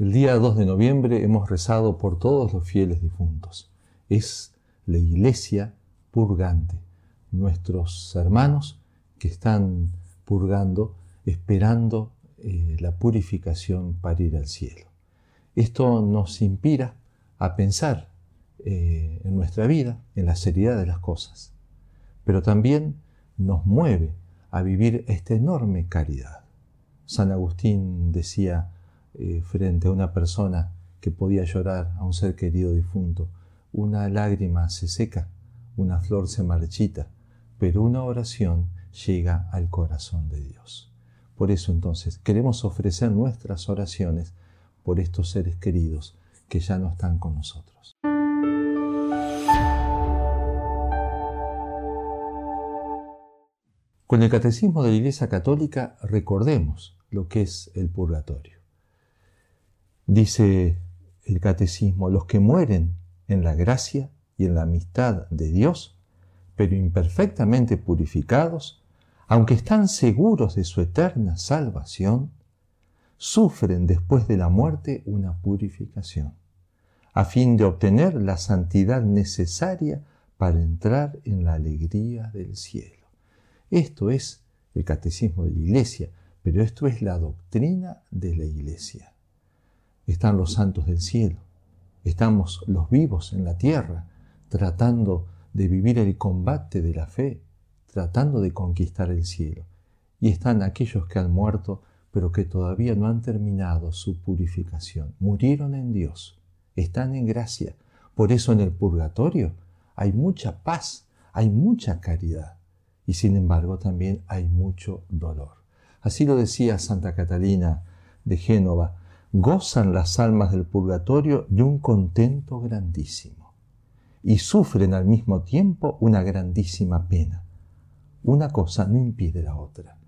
El día 2 de noviembre hemos rezado por todos los fieles difuntos. Es la iglesia purgante, nuestros hermanos que están purgando, esperando eh, la purificación para ir al cielo. Esto nos inspira a pensar eh, en nuestra vida, en la seriedad de las cosas, pero también nos mueve a vivir esta enorme caridad. San Agustín decía eh, frente a una persona que podía llorar a un ser querido difunto, una lágrima se seca, una flor se marchita, pero una oración llega al corazón de Dios. Por eso entonces queremos ofrecer nuestras oraciones por estos seres queridos que ya no están con nosotros. Con el catecismo de la Iglesia Católica recordemos lo que es el purgatorio. Dice el catecismo, los que mueren en la gracia y en la amistad de Dios, pero imperfectamente purificados, aunque están seguros de su eterna salvación, sufren después de la muerte una purificación, a fin de obtener la santidad necesaria para entrar en la alegría del cielo. Esto es el catecismo de la iglesia, pero esto es la doctrina de la iglesia. Están los santos del cielo, estamos los vivos en la tierra, tratando de vivir el combate de la fe, tratando de conquistar el cielo. Y están aquellos que han muerto, pero que todavía no han terminado su purificación. Murieron en Dios, están en gracia. Por eso en el purgatorio hay mucha paz, hay mucha caridad y sin embargo también hay mucho dolor. Así lo decía Santa Catalina de Génova, gozan las almas del purgatorio de un contento grandísimo y sufren al mismo tiempo una grandísima pena. Una cosa no impide la otra.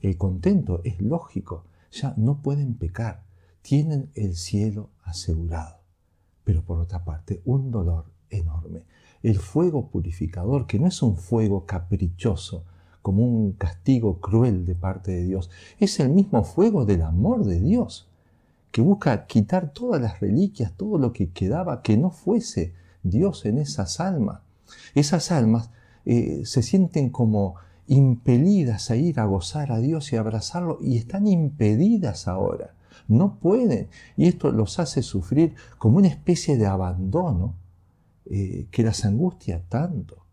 El contento es lógico, ya no pueden pecar, tienen el cielo asegurado. Pero por otra parte, un dolor enorme el fuego purificador, que no es un fuego caprichoso, como un castigo cruel de parte de Dios, es el mismo fuego del amor de Dios, que busca quitar todas las reliquias, todo lo que quedaba que no fuese Dios en esas almas. Esas almas eh, se sienten como impelidas a ir a gozar a Dios y abrazarlo y están impedidas ahora. No pueden. Y esto los hace sufrir como una especie de abandono eh, que las angustia tanto.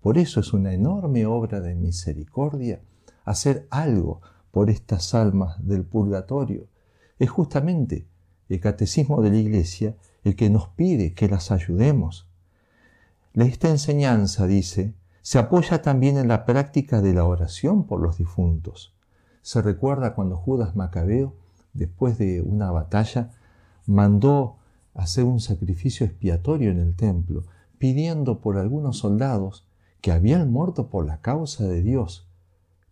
Por eso es una enorme obra de misericordia hacer algo por estas almas del purgatorio. Es justamente el catecismo de la Iglesia el que nos pide que las ayudemos. Esta enseñanza, dice, se apoya también en la práctica de la oración por los difuntos. Se recuerda cuando Judas Macabeo, después de una batalla, mandó hacer un sacrificio expiatorio en el templo, pidiendo por algunos soldados que habían muerto por la causa de Dios,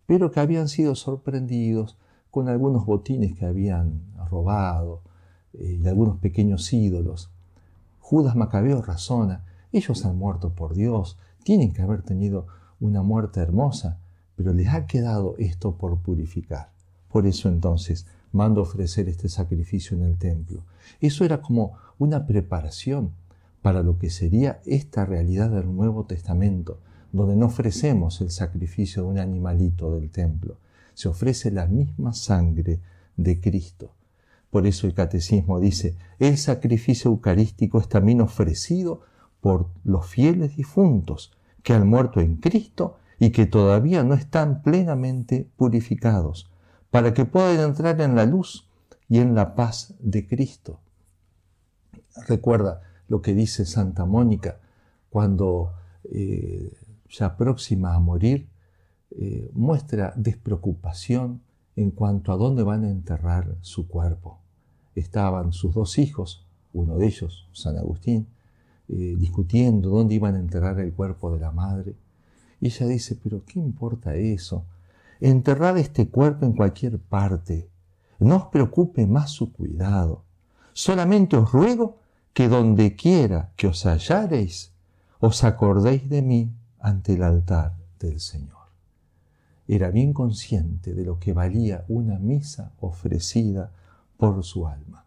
pero que habían sido sorprendidos con algunos botines que habían robado eh, y algunos pequeños ídolos. Judas Macabeo razona, ellos han muerto por Dios, tienen que haber tenido una muerte hermosa, pero les ha quedado esto por purificar. Por eso entonces mando ofrecer este sacrificio en el templo. Eso era como una preparación para lo que sería esta realidad del Nuevo Testamento, donde no ofrecemos el sacrificio de un animalito del templo, se ofrece la misma sangre de Cristo. Por eso el catecismo dice, el sacrificio eucarístico es también ofrecido por los fieles difuntos que han muerto en Cristo y que todavía no están plenamente purificados, para que puedan entrar en la luz y en la paz de Cristo. Recuerda lo que dice Santa Mónica cuando eh, ya próxima a morir, eh, muestra despreocupación en cuanto a dónde van a enterrar su cuerpo. Estaban sus dos hijos, uno de ellos, San Agustín, eh, discutiendo dónde iban a enterrar el cuerpo de la madre. Y ella dice, pero ¿qué importa eso? Enterrad este cuerpo en cualquier parte. No os preocupe más su cuidado. Solamente os ruego que donde quiera que os hallareis, os acordéis de mí ante el altar del Señor. Era bien consciente de lo que valía una misa ofrecida por su alma.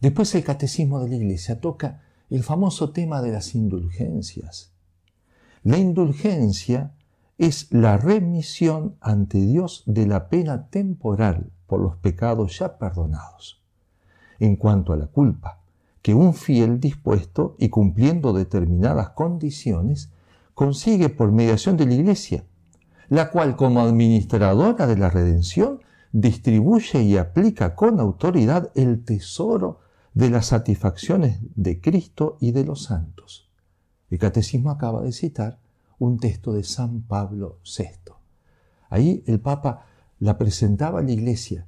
Después el catecismo de la iglesia toca el famoso tema de las indulgencias. La indulgencia es la remisión ante Dios de la pena temporal por los pecados ya perdonados. En cuanto a la culpa, que un fiel dispuesto y cumpliendo determinadas condiciones consigue por mediación de la Iglesia, la cual como administradora de la redención distribuye y aplica con autoridad el tesoro de las satisfacciones de Cristo y de los santos. El catecismo acaba de citar un texto de San Pablo VI. Ahí el Papa la presentaba a la Iglesia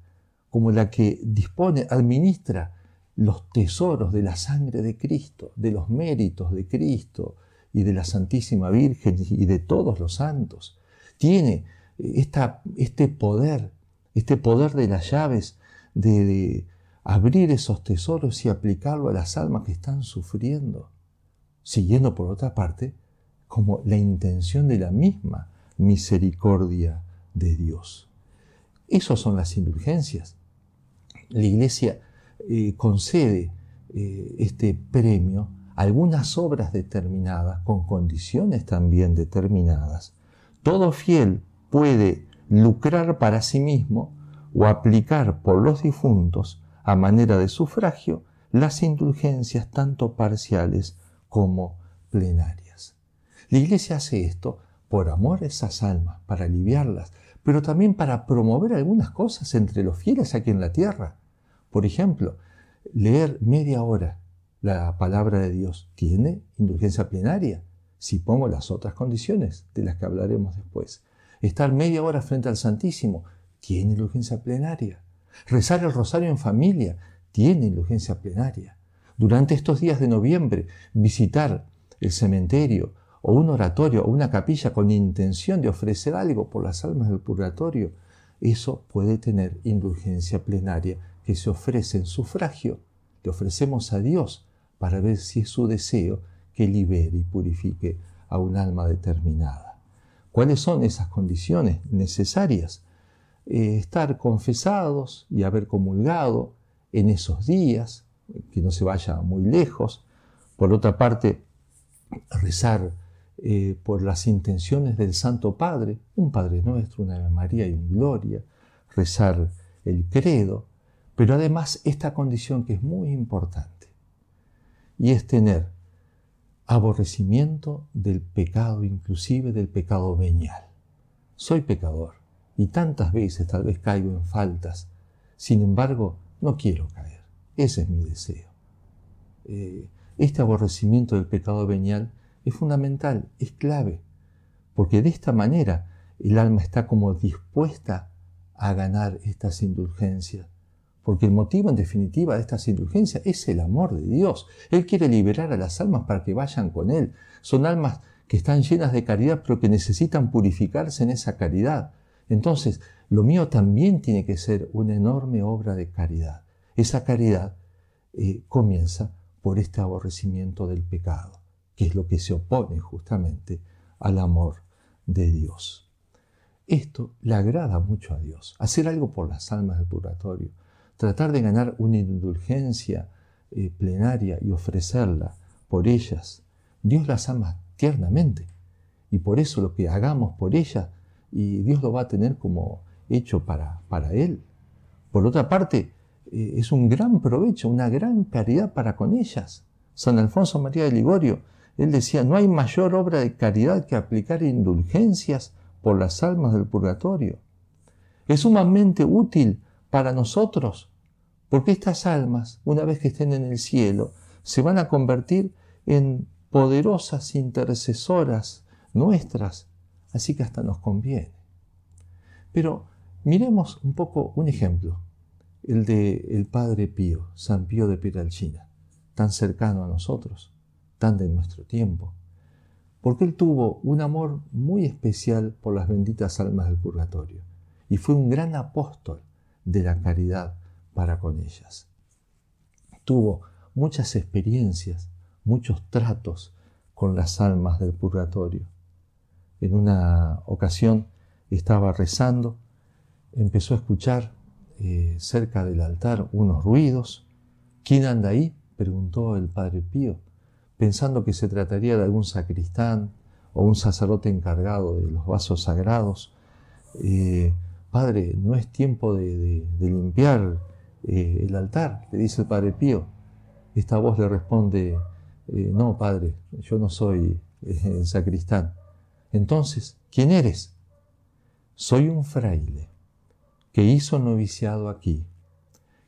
como la que dispone, administra los tesoros de la sangre de Cristo, de los méritos de Cristo y de la Santísima Virgen y de todos los santos. Tiene esta, este poder, este poder de las llaves de abrir esos tesoros y aplicarlo a las almas que están sufriendo, siguiendo por otra parte como la intención de la misma misericordia de Dios. Esas son las indulgencias. La Iglesia eh, concede eh, este premio a algunas obras determinadas, con condiciones también determinadas. Todo fiel puede lucrar para sí mismo o aplicar por los difuntos a manera de sufragio las indulgencias tanto parciales como plenarias. La Iglesia hace esto por amor a esas almas, para aliviarlas, pero también para promover algunas cosas entre los fieles aquí en la tierra. Por ejemplo, leer media hora la palabra de Dios tiene indulgencia plenaria, si pongo las otras condiciones de las que hablaremos después. Estar media hora frente al Santísimo tiene indulgencia plenaria. Rezar el rosario en familia tiene indulgencia plenaria. Durante estos días de noviembre, visitar el cementerio o un oratorio o una capilla con intención de ofrecer algo por las almas del purgatorio, eso puede tener indulgencia plenaria que se ofrece en sufragio. Le ofrecemos a Dios para ver si es su deseo que libere y purifique a un alma determinada. ¿Cuáles son esas condiciones necesarias? Eh, estar confesados y haber comulgado en esos días, que no se vaya muy lejos. Por otra parte, rezar eh, por las intenciones del Santo Padre, un Padre Nuestro, una Ave María y un Gloria, rezar el credo, pero además esta condición que es muy importante, y es tener aborrecimiento del pecado, inclusive del pecado venial. Soy pecador, y tantas veces tal vez caigo en faltas. Sin embargo, no quiero caer. Ese es mi deseo. Eh, este aborrecimiento del pecado venial es fundamental, es clave, porque de esta manera el alma está como dispuesta a ganar estas indulgencias. Porque el motivo en definitiva de estas indulgencias es el amor de Dios. Él quiere liberar a las almas para que vayan con Él. Son almas que están llenas de caridad pero que necesitan purificarse en esa caridad. Entonces, lo mío también tiene que ser una enorme obra de caridad. Esa caridad eh, comienza por este aborrecimiento del pecado, que es lo que se opone justamente al amor de Dios. Esto le agrada mucho a Dios, hacer algo por las almas del purgatorio, tratar de ganar una indulgencia eh, plenaria y ofrecerla por ellas. Dios las ama tiernamente y por eso lo que hagamos por ellas y Dios lo va a tener como hecho para, para Él. Por otra parte, eh, es un gran provecho, una gran caridad para con ellas. San Alfonso María de Ligorio, él decía, no hay mayor obra de caridad que aplicar indulgencias por las almas del purgatorio. Es sumamente útil para nosotros, porque estas almas, una vez que estén en el cielo, se van a convertir en poderosas intercesoras nuestras así que hasta nos conviene. Pero miremos un poco un ejemplo, el de el Padre Pío, San Pío de Piralchina, tan cercano a nosotros, tan de nuestro tiempo, porque él tuvo un amor muy especial por las benditas almas del purgatorio y fue un gran apóstol de la caridad para con ellas. Tuvo muchas experiencias, muchos tratos con las almas del purgatorio en una ocasión estaba rezando, empezó a escuchar eh, cerca del altar unos ruidos, ¿Quién anda ahí? preguntó el padre Pío, pensando que se trataría de algún sacristán o un sacerdote encargado de los vasos sagrados. Eh, padre, no es tiempo de, limpiar eh, el altar, le dice el padre Pío. Esta voz le responde, eh, no, padre, yo no soy el sacristán. Entonces, ¿quién eres? Soy un fraile que hizo noviciado aquí,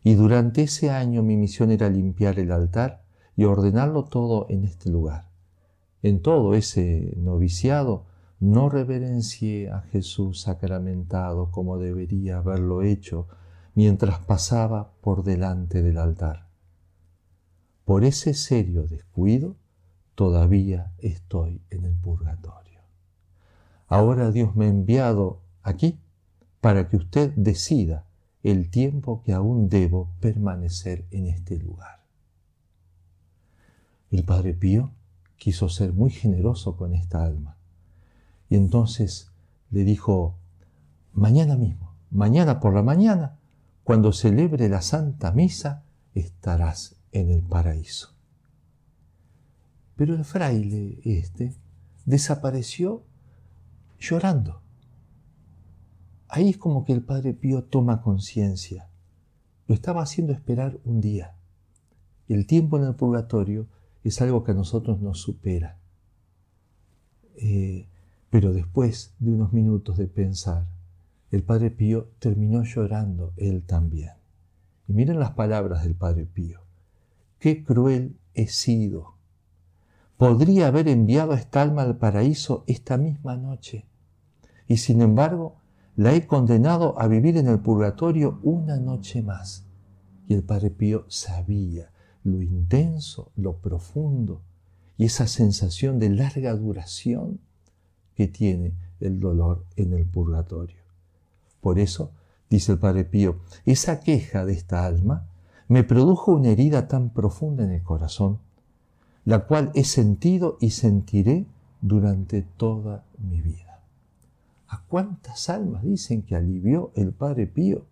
y durante ese año mi misión era limpiar el altar y ordenarlo todo en este lugar. En todo ese noviciado no reverencié a Jesús sacramentado como debería haberlo hecho mientras pasaba por delante del altar. Por ese serio descuido todavía estoy en el purgatorio. Ahora Dios me ha enviado aquí para que usted decida el tiempo que aún debo permanecer en este lugar. El Padre Pío quiso ser muy generoso con esta alma y entonces le dijo, mañana mismo, mañana por la mañana, cuando celebre la Santa Misa, estarás en el paraíso. Pero el fraile este desapareció llorando. Ahí es como que el Padre Pío toma conciencia. Lo estaba haciendo esperar un día. El tiempo en el purgatorio es algo que a nosotros nos supera. Eh, pero después de unos minutos de pensar, el Padre Pío terminó llorando él también. Y miren las palabras del Padre Pío. Qué cruel he sido podría haber enviado a esta alma al paraíso esta misma noche. Y sin embargo, la he condenado a vivir en el purgatorio una noche más. Y el Padre Pío sabía lo intenso, lo profundo y esa sensación de larga duración tiene el dolor en el purgatorio. Por eso, dice el Padre Pío, esa queja de esta alma me produjo una herida tan profunda en el corazón la cual he sentido y sentiré durante toda mi vida. ¿A cuántas almas dicen que alivió el Padre Pío?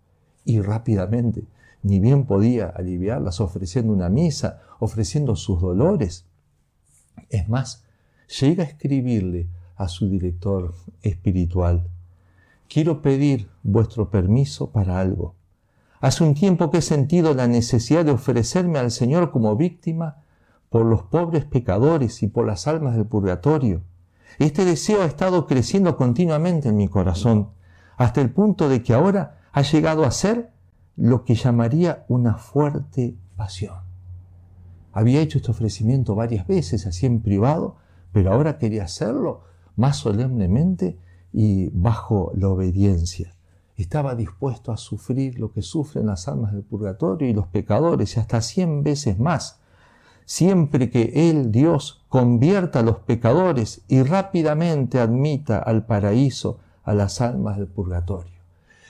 Y rápidamente, ni bien podía aliviarlas ofreciendo una misa, ofreciendo sus dolores. Es más, llega a escribirle a su director espiritual, quiero pedir vuestro permiso para algo. Hace un tiempo que he sentido la necesidad de ofrecerme al Señor como víctima por los pobres pecadores y por las almas del purgatorio. Este deseo ha estado creciendo continuamente en mi corazón, hasta el punto de que ahora ha llegado a ser lo que llamaría una fuerte pasión. Había hecho este ofrecimiento varias veces, así en privado, pero ahora quería hacerlo más solemnemente y bajo la obediencia. Estaba dispuesto a sufrir lo que sufren las almas del purgatorio y los pecadores, y hasta cien veces más, siempre que Él, Dios, convierta a los pecadores y rápidamente admita al paraíso a las almas del purgatorio.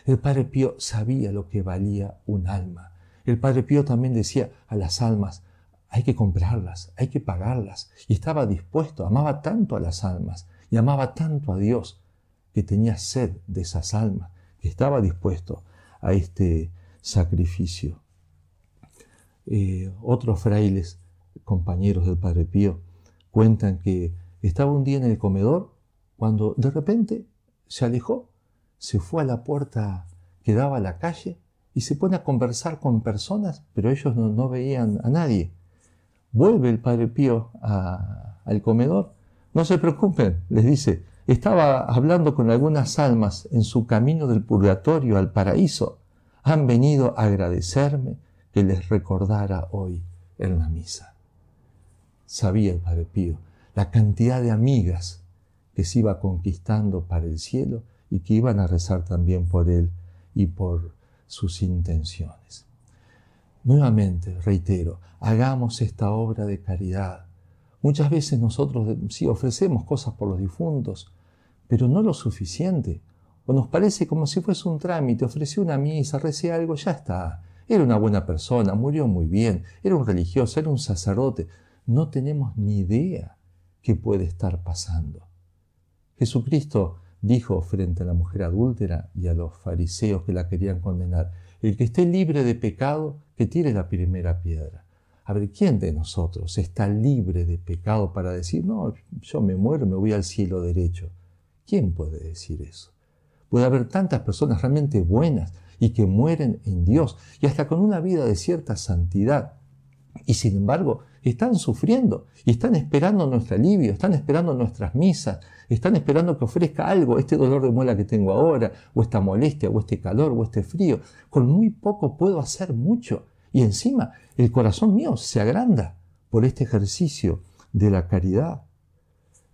El Padre Pío sabía lo que valía un alma. El Padre Pío también decía a las almas, hay que comprarlas, hay que pagarlas. Y estaba dispuesto, amaba tanto a las almas y amaba tanto a Dios que tenía sed de esas almas, que estaba dispuesto a este sacrificio. Eh, otros frailes compañeros del Padre Pío cuentan que estaba un día en el comedor cuando de repente se alejó, se fue a la puerta que daba a la calle y se pone a conversar con personas, pero ellos no, veían a nadie. Vuelve el Padre Pío al comedor. No se preocupen, les dice, estaba hablando con algunas almas en su camino del purgatorio al paraíso. Han venido a agradecerme que les recordara hoy en la misa sabía el Padre Pío, la cantidad de amigas que se iba conquistando para el cielo y que iban a rezar también por él y por sus intenciones. Nuevamente, reitero, hagamos esta obra de caridad. Muchas veces nosotros sí ofrecemos cosas por los difuntos, pero no lo suficiente. O nos parece como si fuese un trámite, ofrecí una misa, recé algo, ya está. Era una buena persona, murió muy bien, era un religioso, era un sacerdote no tenemos ni idea qué puede estar pasando. Jesucristo dijo frente a la mujer adúltera y a los fariseos que la querían condenar, el que esté libre de pecado, que tire la primera piedra. A ver, ¿quién de nosotros está libre de pecado para decir, no, yo me muero, me voy al cielo derecho? ¿Quién puede decir eso? Puede haber tantas personas realmente buenas y que mueren en Dios y hasta con una vida de cierta santidad. Y sin embargo, están sufriendo y están esperando nuestro alivio, están esperando nuestras misas, están esperando que ofrezca algo, este dolor de muela que tengo ahora, o esta molestia, o este calor, o este frío. Con muy poco puedo hacer mucho. Y encima el corazón mío se agranda por este ejercicio de la caridad.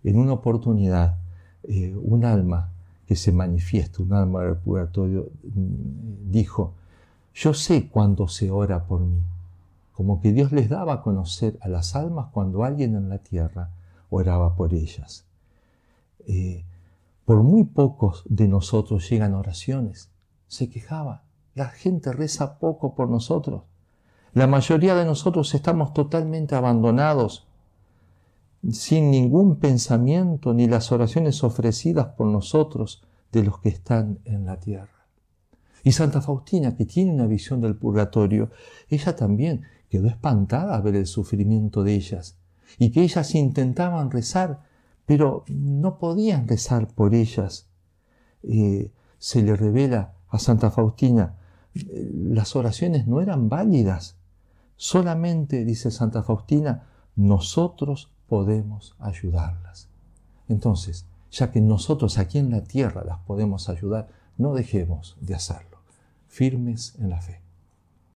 En una oportunidad, eh, un alma que se manifiesta, un alma del purgatorio, mm, dijo, yo sé cuándo se ora por mí, como que Dios les daba a conocer a las almas cuando alguien en la tierra oraba por ellas. Eh, por muy pocos de nosotros llegan oraciones. Se quejaba. La gente reza poco por nosotros. La mayoría de nosotros estamos totalmente abandonados, sin ningún pensamiento ni las oraciones ofrecidas por nosotros de los que están en la tierra. Y Santa Faustina, que tiene una visión del purgatorio, ella también quedó espantada a ver el sufrimiento de ellas y que ellas intentaban rezar pero no podían rezar por ellas. Eh, se le revela a Santa Faustina, eh, las oraciones no eran válidas. Solamente, dice Santa Faustina, nosotros podemos ayudarlas. Entonces, ya que nosotros aquí en la tierra las podemos ayudar, no dejemos de hacerlo, firmes en la fe.